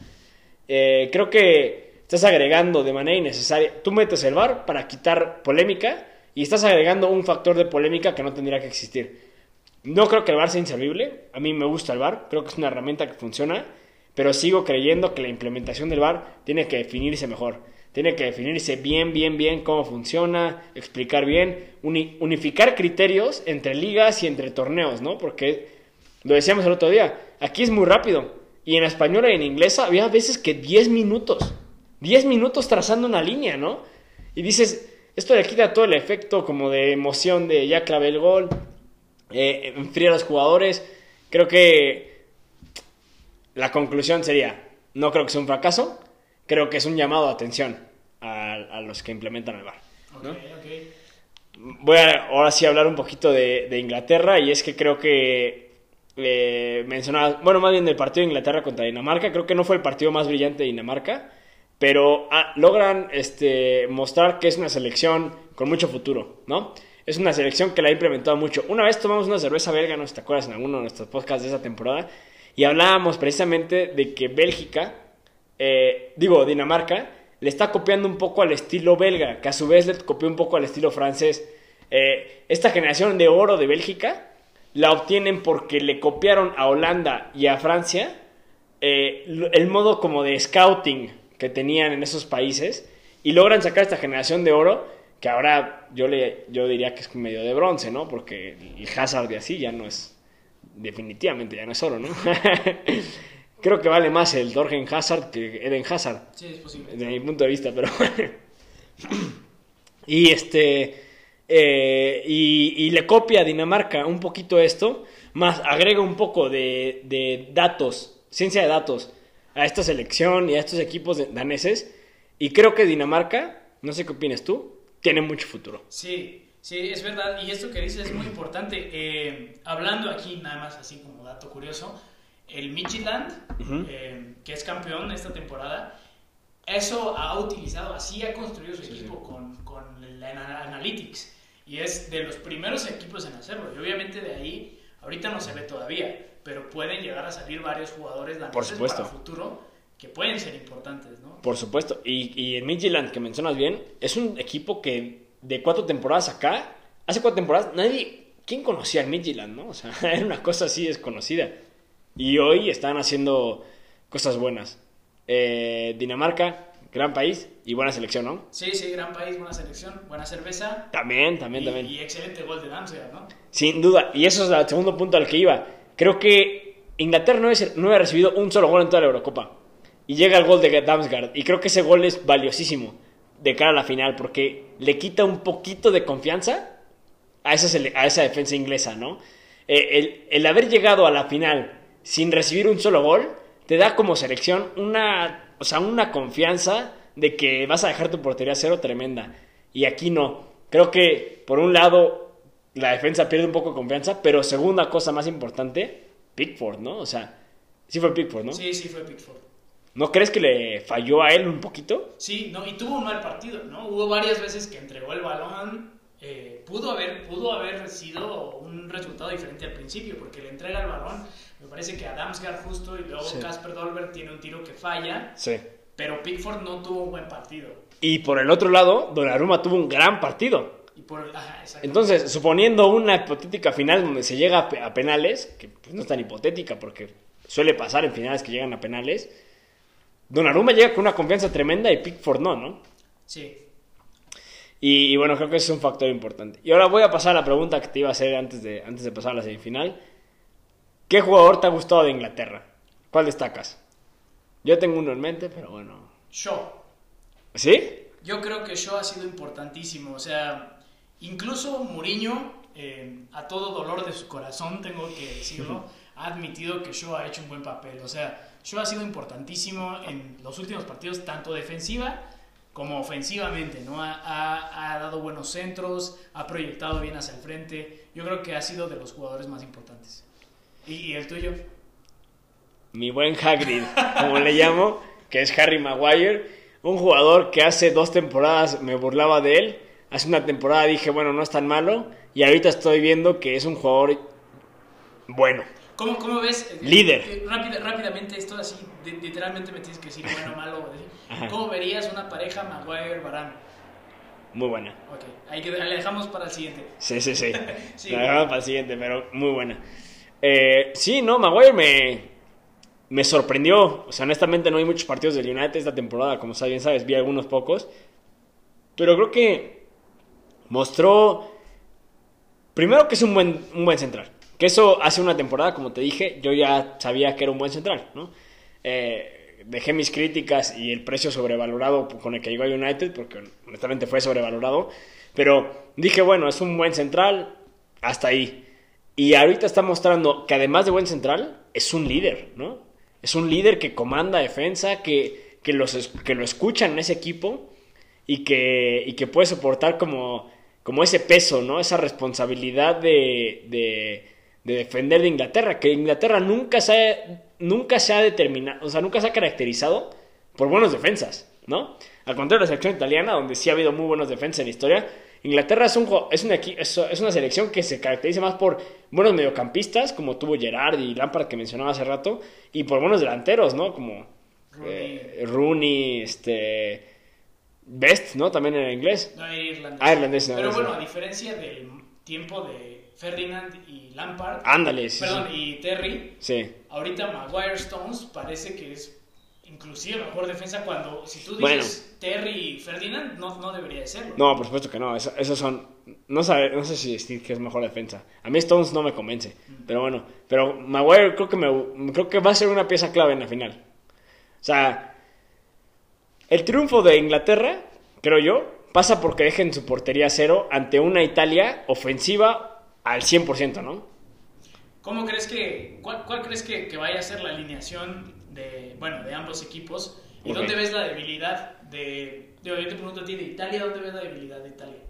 Eh, creo que estás agregando de manera innecesaria. Tú metes el VAR para quitar polémica y estás agregando un factor de polémica que no tendría que existir. No creo que el VAR sea inservible. A mí me gusta el VAR. Creo que es una herramienta que funciona. Pero sigo creyendo que la implementación del VAR tiene que definirse mejor. Tiene que definirse bien, bien, bien cómo funciona, explicar bien, uni- unificar criterios entre ligas y entre torneos, ¿no? Porque lo decíamos el otro día, aquí es muy rápido. Y en español y en inglés había veces que 10 minutos. 10 minutos trazando una línea, ¿no? Y dices, esto le quita todo el efecto como de emoción de ya clavé el gol, eh, enfría a los jugadores. Creo que la conclusión sería, no creo que sea un fracaso, creo que es un llamado de atención a, a los que implementan el VAR. Ok, ¿no? ok. Voy a ahora sí hablar un poquito de, de Inglaterra y es que creo que eh, mencionaba, bueno, más bien del partido de Inglaterra contra Dinamarca, creo que no fue el partido más brillante de Dinamarca, pero ah, logran este, mostrar que es una selección con mucho futuro, ¿no? Es una selección que la ha implementado mucho. Una vez tomamos una cerveza belga, no te acuerdas en alguno de nuestros podcasts de esa temporada, y hablábamos precisamente de que Bélgica, eh, digo, Dinamarca, le está copiando un poco al estilo belga, que a su vez le copió un poco al estilo francés. Eh, esta generación de oro de Bélgica la obtienen porque le copiaron a Holanda y a Francia eh, el modo como de scouting que tenían en esos países y logran sacar esta generación de oro que ahora yo, le, yo diría que es medio de bronce, ¿no? Porque el Hazard de así ya no es, definitivamente ya no es oro, ¿no? Creo que vale más el Dorgen Hazard que Eden Hazard Sí, es posible. desde mi punto de vista, pero y este eh, y, y le copia a Dinamarca un poquito esto, más agrega un poco de, de datos, ciencia de datos a esta selección y a estos equipos daneses y creo que Dinamarca, no sé qué opinas tú, tiene mucho futuro. Sí, sí, es verdad. Y esto que dices es muy importante. Eh, hablando aquí, nada más así como dato curioso, el Ujú. eh, que es campeón esta temporada, eso ha utilizado, así ha construido su equipo con, con la ana- Analytics. Y es de los primeros equipos en hacerlo. Y obviamente de ahí, ahorita no se ve todavía, pero pueden llegar a salir varios jugadores daneses Por supuesto. para el futuro que pueden ser importantes, ¿no? Por supuesto. Y, y el Midtjylland, que mencionas bien, es un equipo que de cuatro temporadas acá, hace cuatro temporadas, nadie, ¿quién conocía al Midtjylland, no? O sea, era una cosa así desconocida. Y hoy están haciendo cosas buenas. Eh, Dinamarca, gran país y buena selección, ¿no? Sí, sí, gran país, buena selección, buena cerveza. También, también, y, también. y excelente gol de Damsgaard, ¿no? Sin duda. Y eso es el segundo punto al que iba. Creo que Inglaterra no, es- no había recibido un solo gol en toda la Eurocopa. Y llega el gol de Damsgaard. Y creo que ese gol es valiosísimo de cara a la final porque le quita un poquito de confianza a esa, a esa defensa inglesa, ¿no? Eh, el, el haber llegado a la final sin recibir un solo gol te da como selección una, o sea, una confianza de que vas a dejar tu portería a cero tremenda. Y aquí no. Creo que, por un lado, la defensa pierde un poco de confianza, pero segunda cosa más importante, Pickford, ¿no? O sea, Sí fue Pickford, ¿no? Sí, sí fue Pickford. ¿No crees que le falló a él un poquito? Sí, no, y tuvo un mal partido, ¿no? Hubo varias veces que entregó el balón. Eh, pudo, haber, pudo haber sido un resultado diferente al principio, porque le entrega el balón. Me parece que Adamsgaard justo y luego Sí. Casper Dolberg tiene un tiro que falla, Sí. pero Pickford no tuvo un buen partido. Y por el otro lado, Donnarumma tuvo un gran partido. Y por, ajá, exactamente. Entonces, suponiendo una hipotética final donde se llega a penales, que pues, no es tan hipotética porque suele pasar en finales que llegan a penales, Donnarumma llega con una confianza tremenda y Pickford no, ¿no? Sí. Y, y bueno, creo que ese es un factor importante. Y ahora voy a pasar a la pregunta que te iba a hacer antes de, antes de pasar a la semifinal. ¿Qué jugador te ha gustado de Inglaterra? ¿Cuál destacas? Yo tengo uno en mente, pero bueno. Shaw. ¿Sí? Yo creo que Shaw ha sido importantísimo. O sea, incluso Mourinho, eh, a todo dolor de su corazón, tengo que decirlo, ha admitido que Shaw ha hecho un buen papel. O sea, Shaw ha sido importantísimo en los últimos partidos, tanto defensiva como ofensivamente, ¿no? Ha, ha- dado buenos centros, ha proyectado bien hacia el frente. Yo creo que ha sido de los jugadores más importantes. ¿Y, y el tuyo? Mi buen Hagrid, como le llamo, que es Harry Maguire. Un jugador que hace dos temporadas me burlaba de él. Hace una temporada dije, bueno, no es tan malo. Y ahorita estoy viendo que es un jugador bueno. ¿Cómo, cómo ves? Líder. eh, rápida- rápidamente, esto así, de- literalmente me tienes que decir bueno, malo. Ajá. ¿Cómo verías una pareja Maguire-Varane? Muy buena. Ok, ahí que, le dejamos para el siguiente. Sí, sí, sí. Sí. La dejamos para el siguiente, pero muy buena. Eh, sí, no, Maguire me, me sorprendió. O sea, honestamente no hay muchos partidos del United esta temporada, como bien sabes, vi algunos pocos. Pero creo que mostró, primero que es un buen, un buen central. Que eso hace una temporada, como te dije, yo ya sabía que era un buen central, ¿no? Eh, dejé mis críticas y el precio sobrevalorado con el que llegó a United, porque honestamente fue sobrevalorado. Pero dije, bueno, es un buen central, hasta ahí. Y ahorita está mostrando que además de buen central, es un líder, ¿no? Es un líder que comanda defensa, que, que, los, que lo escuchan en ese equipo y que, y que puede soportar como, como ese peso, ¿no? Esa responsabilidad de, de defender de Inglaterra, que Inglaterra nunca se ha, nunca se ha determinado, o sea, nunca se ha caracterizado por buenos defensas, ¿no? Al contrario de la selección italiana, donde sí ha habido muy buenos defensas en la historia, Inglaterra es, un, es, una, es, una selección que se caracteriza más por buenos mediocampistas, como tuvo Gerard y Lampard que mencionaba hace rato, y por buenos delanteros, ¿no? Como Rooney. eh, Rooney, este... Best, ¿no? También en inglés. No, irlandés. Ah, irlandés, no, Pero bueno, a diferencia del tiempo de Ferdinand y Lampard, Ándale, sí, perdón, sí. y Terry, Sí. ahorita Maguire Stones parece que es inclusive mejor defensa cuando, si tú Bueno. dices Terry y Ferdinand, no, no debería de serlo. No, por supuesto que no. eso- Esos son. No, sabe, no sé si decir que es mejor defensa. A mí Stones no me convence. Pero bueno. Pero Maguire creo que, me, creo que va a ser una pieza clave en la final. O sea. El triunfo de Inglaterra, creo yo, pasa porque dejen su portería cero ante una Italia ofensiva al 100%, ¿no? ¿Cómo crees que, cuál, cuál crees que, que vaya a ser la alineación de, bueno, de ambos equipos? ¿Y Ok. dónde ves la debilidad de, digo, yo te pregunto a ti de Italia, ¿dónde ves la debilidad de Italia?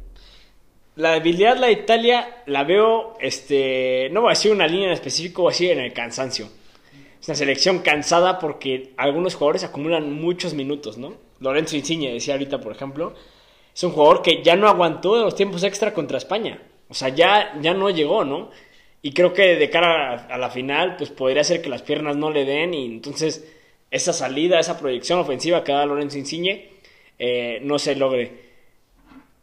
La debilidad la de Italia la veo, este, no voy a decir una línea en específico, voy a decir en el cansancio. Es una selección cansada porque algunos jugadores acumulan muchos minutos, ¿no? Lorenzo Insigne decía ahorita, por ejemplo, es un jugador que ya no aguantó los tiempos extra contra España. O sea, ya, ya no llegó, ¿no? Y creo que de cara a, a la final, pues podría ser que las piernas no le den y entonces esa salida, esa proyección ofensiva que da Lorenzo Insigne eh, no se logre.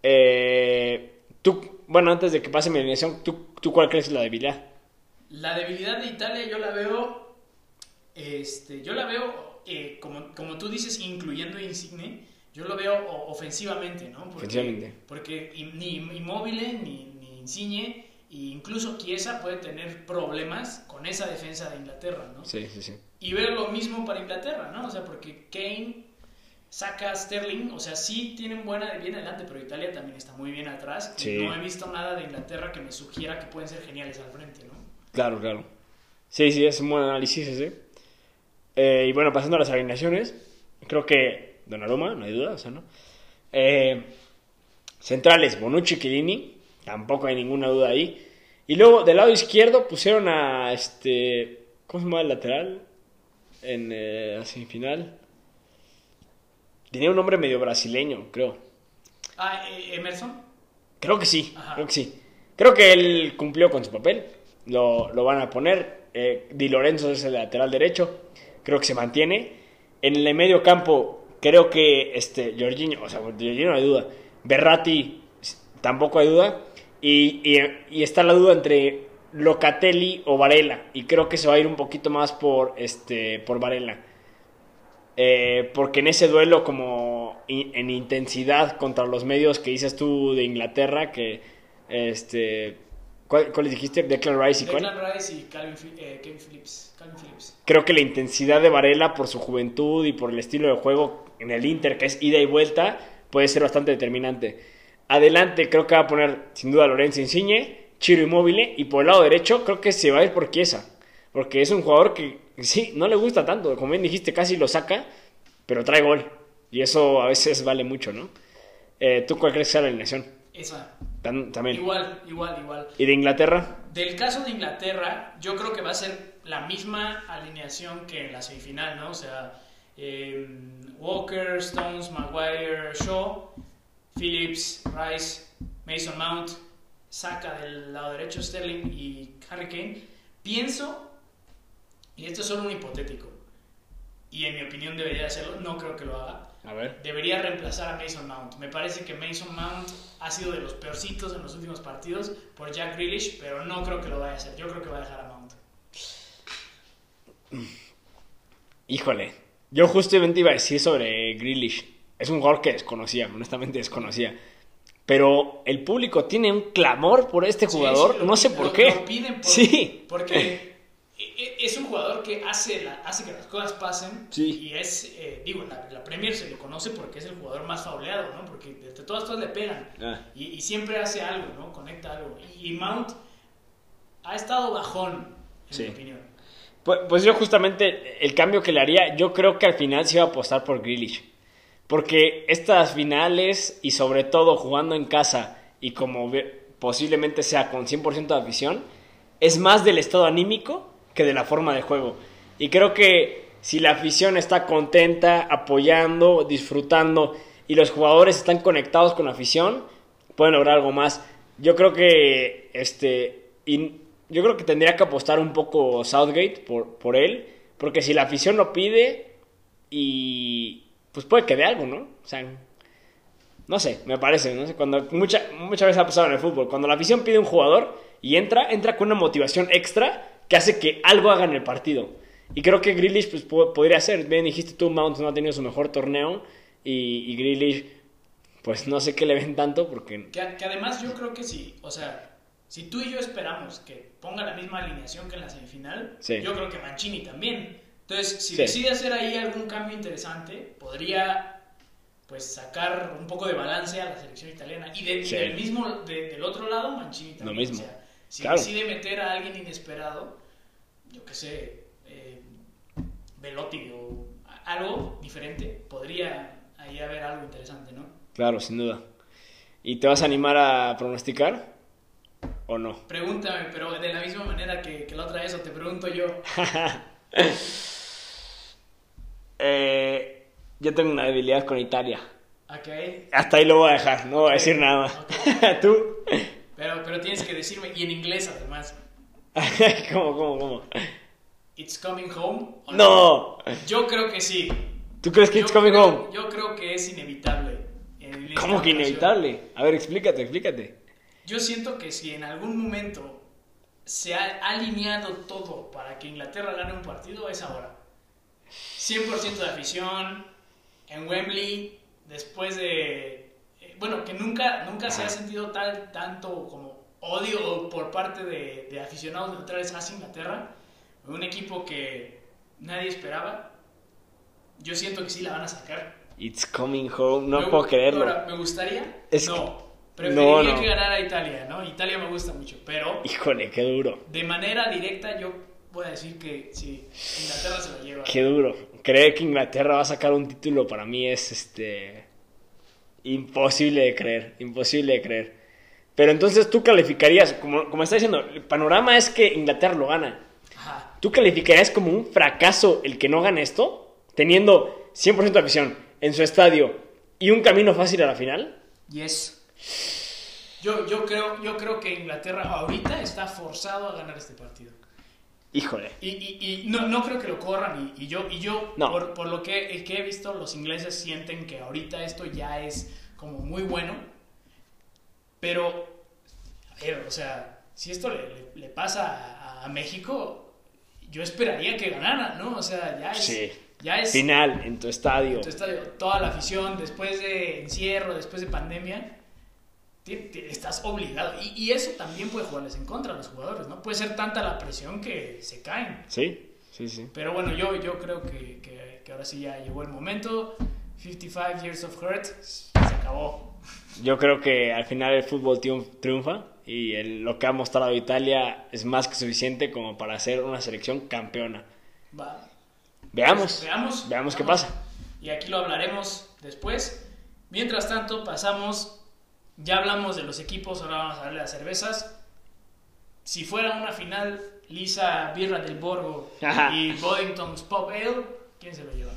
Eh, tú, bueno, antes de que pase mi alineación, ¿tú, ¿tú cuál crees la debilidad? La debilidad de Italia yo la veo, este, yo la veo, eh, como, como tú dices, incluyendo Insigne, yo lo veo ofensivamente, ¿no? Porque, Ofensivamente. Porque ni ni, ni Insigne, e incluso Chiesa puede tener problemas con esa defensa de Inglaterra, ¿no? Sí, sí, sí. Y ver lo mismo para Inglaterra, ¿no? O sea, porque Kane saca a Sterling, o sea, sí tienen buena bien adelante, pero Italia también está muy bien atrás. Sí. No he visto nada de Inglaterra que me sugiera que pueden ser geniales al frente, ¿no? Claro, claro. Sí, sí, es un buen análisis ese. Eh, y bueno, pasando a las alineaciones, creo que Donnarumma, no hay duda, o sea, ¿no? Eh, centrales, Bonucci, Chiellini, tampoco hay ninguna duda ahí. Y luego, del lado izquierdo, pusieron a este... ¿Cómo se llama el lateral? en eh, la semifinal. Tenía un nombre medio brasileño, creo. Ah, eh, Emerson. Creo que sí, Ajá. creo que sí. Creo que él cumplió con su papel. Lo, lo van a poner. Eh, Di Lorenzo es el lateral derecho. Creo que se mantiene. En el medio campo, creo que este, Jorginho, o sea, Jorginho no hay duda. Berratti tampoco hay duda. Y, y- y está la duda entre Locatelli o Varela. Y creo que se va a ir un poquito más por, este, por Varela. Eh, porque en ese duelo como in- en intensidad contra los medios que dices tú de Inglaterra, que este ¿cuál- ¿cuáles dijiste? Declan Rice y cuál? Declan Rice y Calvin, eh, Kevin Phillips. Calvin Phillips. Creo que la intensidad de Varela por su juventud y por el estilo de juego en el Inter, que es ida y vuelta, puede ser bastante determinante. Adelante creo que va a poner sin duda Lorenzo Insigne, Chiro Immobile y por el lado derecho creo que se va a ir por Chiesa, porque es un jugador que sí, no le gusta tanto, como bien dijiste, casi lo saca, pero trae gol y eso a veces vale mucho, ¿no? Eh, ¿Tú cuál crees que sea la alineación? Esa. Tam- También. Igual, igual, igual. ¿Y de Inglaterra? Del caso de Inglaterra, yo creo que va a ser la misma alineación que en la semifinal, ¿no? O sea, eh, Walker, Stones, Maguire, Shaw, Phillips, Rice, Mason Mount, Saka del lado derecho, Sterling y Harry Kane. Pienso, y esto es solo un hipotético, y en mi opinión debería hacerlo, no creo que lo haga, A ver. debería reemplazar a Mason Mount. Me parece que Mason Mount ha sido de los peorcitos en los últimos partidos por Jack Grealish, pero no creo que lo vaya a hacer. Yo creo que va a dejar a Mount. Híjole, yo justamente iba a decir sobre Grealish. Es un jugador que desconocía, honestamente desconocía. Pero el público tiene un clamor por este jugador, sí, lo no sé por lo- qué. Lo piden por- Sí. porque e- e- es un jugador que hace, la- hace que las cosas pasen. Sí. Y es, eh, digo, la, la Premier se le conoce porque es el jugador más fauleado, ¿no? Porque de de todas, todas le pegan. Ah. Y, y siempre hace algo, ¿no? Conecta algo. Y, y Mount ha estado bajón, en mi opinión. Pues, pues yo justamente el cambio que le haría, yo creo que al final se iba a apostar por Grealish. Porque estas finales y sobre todo jugando en casa y como posiblemente sea con 100% de afición, es más del estado anímico que de la forma de juego. Y creo que si la afición está contenta, apoyando, disfrutando y los jugadores están conectados con la afición, pueden lograr algo más. Yo creo que este y yo creo que tendría que apostar un poco Southgate por, por él, porque si la afición lo pide y pues puede que dé algo, ¿no? O sea, no sé, me parece, no sé, cuando mucha, muchas veces ha pasado en el fútbol, cuando la afición pide un jugador y entra, entra con una motivación extra que hace que algo haga en el partido. Y creo que Grealish pues, po- podría ser, bien dijiste tú, Mount no ha tenido su mejor torneo y, y Grealish, pues no sé qué le ven tanto porque... Que, que además yo creo que sí, o sea, si tú y yo esperamos que ponga la misma alineación que en la semifinal, Sí. yo creo que Mancini también. Entonces, si Sí. decide hacer ahí algún cambio interesante, podría pues sacar un poco de balance a la selección italiana. Y, de- y Sí. del mismo, de- del otro lado, Mancini también. mismo. O sea, si Claro. decide meter a alguien inesperado, yo qué sé, eh, Velotti o algo diferente, podría ahí haber algo interesante, ¿no? Claro, sin duda. ¿Y te vas a animar a pronosticar o no? Pregúntame, pero de la misma manera que, que la otra vez, o te pregunto yo. Eh, yo tengo una debilidad con Italia. Ok, Hasta ahí lo voy a dejar, no voy a decir nada. ¿Tú? pero, pero tienes que decirme, y en inglés además, ¿Cómo, cómo, cómo? ¿It's coming home? ¡No! Yo creo que sí. ¿Tú crees que Yo it's coming creo- home? Yo creo que es inevitable. ¿Cómo que ocasión. inevitable? A ver, explícate, explícate. Yo siento que si en algún momento se ha alineado todo para que Inglaterra gane un partido, es ahora. 100% de afición, en Wembley, después de... eh, Bueno, que nunca, nunca se ha sentido tal, tanto como odio por parte de, de aficionados neutrales hacia Inglaterra. Un equipo que nadie esperaba. Yo siento que sí la van a sacar. It's coming home, no Me- puedo creerlo. ahora, ¿Me gustaría? Es no. Preferiría no, no. que ganara Italia, ¿no? Italia me gusta mucho, pero Híjole, qué duro, de manera directa yo voy a decir que sí, Inglaterra se lo lleva. qué duro. Creer que Inglaterra va a sacar un título para mí es este imposible de creer, imposible de creer. Pero entonces tú calificarías, como, como está diciendo, el panorama es que Inglaterra lo gana. Ajá. ¿Tú calificarías como un fracaso el que no gane esto? Teniendo 100% de afición en su estadio y un camino fácil a la final. Yes. Yo, yo, creo, yo creo que Inglaterra ahorita está forzado a ganar este partido. Híjole. Y, y, y no, no creo que lo corran. Y, y yo, y yo No. por, por lo que, que he visto, los ingleses sienten que ahorita esto ya es como muy bueno. Pero, a ver, o sea, si esto le, le- le pasa a, a México, yo esperaría que ganara, ¿no? O sea, ya es. Sí. Ya es Final en tu estadio. tu estadio, toda la afición, después de encierro, después de pandemia, ti- ti- estás obligado. Y, y eso también puede jugarles en contra a los jugadores, ¿no? Puede ser tanta la presión que se caen. Sí, sí, sí. Pero bueno, yo, yo creo que, que- que ahora sí ya llegó el momento. 55 Years of Hurt, se acabó. Yo creo que al final el fútbol triun- triunfa y el- lo que ha mostrado Italia es más que suficiente como para ser una selección campeona. Va. Veamos. Pues, veamos. Veamos qué Vamos. pasa. Y aquí lo hablaremos después. Mientras tanto, pasamos. Ya hablamos de los equipos, ahora vamos a hablar de las cervezas. Si fuera una final, Lisa Birra del Borgo y Boddington's Pop Ale, ¿quién se lo lleva?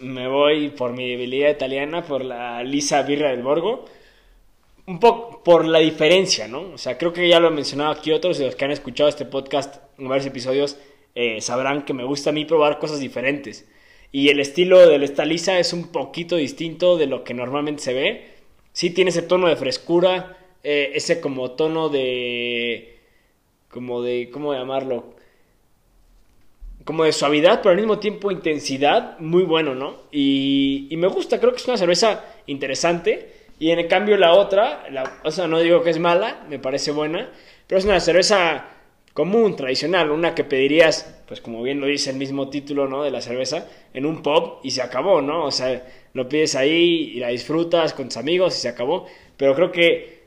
Me voy por mi debilidad italiana, por la Lisa Birra del Borgo. Un poco por la diferencia, ¿no? O sea, creo que ya lo he mencionado aquí otros de los que han escuchado este podcast en varios episodios eh, sabrán que me gusta a mí probar cosas diferentes. Y el estilo de esta Lisa es un poquito distinto de lo que normalmente se ve. Sí tiene ese tono de frescura, eh, ese como tono de... como de... ¿cómo llamarlo? como de suavidad, pero al mismo tiempo intensidad, muy bueno, ¿no? Y, y me gusta, creo que es una cerveza interesante. Y en cambio la otra, la, o sea, no digo que es mala, me parece buena, pero es una cerveza común, tradicional, una que pedirías, pues como bien lo dice el mismo título, ¿no? De la cerveza, en un pub y se acabó, ¿no? O sea, lo pides ahí y la disfrutas con tus amigos y se acabó. Pero creo que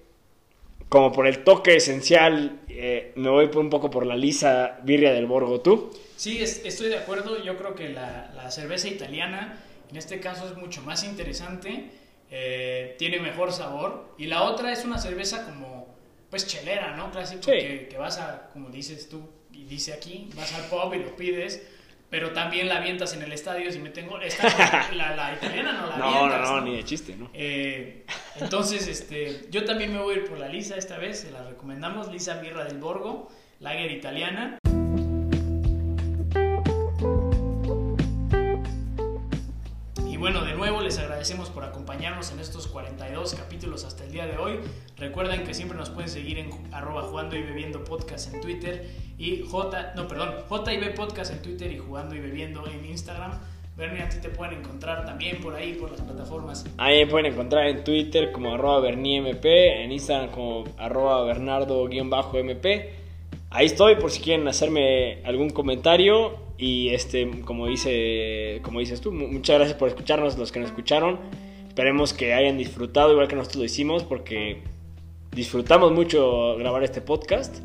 como por el toque esencial, eh, me voy un poco por la lisa birria del Borgo. ¿Tú? Sí, es- estoy de acuerdo. Yo creo que la, la cerveza italiana, en este caso, es mucho más interesante. eh, tiene mejor sabor. Y la otra es una cerveza como, pues, chelera, ¿no? Clásico, Sí. que, que vas a, como dices tú, y dice aquí, vas al pub y lo pides. Pero también la avientas en el estadio. Si me tengo. Esta, la, la italiana no la No, avientas. no, no, ni de chiste, ¿no? Eh, entonces, este, yo también me voy a ir por la Lisa esta vez, se la recomendamos, Lisa Birra del Borgo, lager italiana. Agradecemos por acompañarnos en estos 42 capítulos hasta el día de hoy. Recuerden que siempre nos pueden seguir en arroba jugando y bebiendo podcast en Twitter y J, no, perdón, JIB podcast en Twitter y jugando y bebiendo en Instagram. Bernie, a ti te pueden encontrar también por ahí, por las plataformas. Ahí me pueden encontrar en Twitter como arroba berniemp, en Instagram como arroba bernardo-mp. Ahí estoy por si quieren hacerme algún comentario y este, como dice, como dices tú, mu- muchas gracias por escucharnos los que nos escucharon. Esperemos que hayan disfrutado igual que nosotros lo hicimos porque disfrutamos mucho grabar este podcast.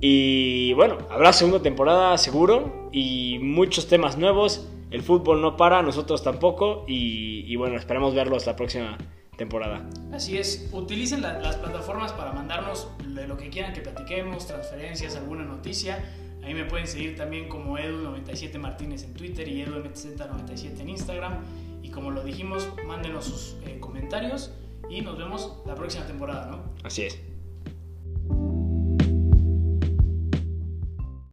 Y bueno, habrá segunda temporada seguro y muchos temas nuevos. El fútbol no para, nosotros tampoco. Y, bueno, esperemos verlos la próxima temporada. Así es, utilicen la- las plataformas para mandarnos lo que quieran que platiquemos, transferencias, alguna noticia. Ahí me pueden seguir también como Edu97 Martínez en Twitter y EduMZ97 en Instagram. Y como lo dijimos, mándenos sus eh, comentarios y nos vemos la próxima temporada, ¿no? Así es.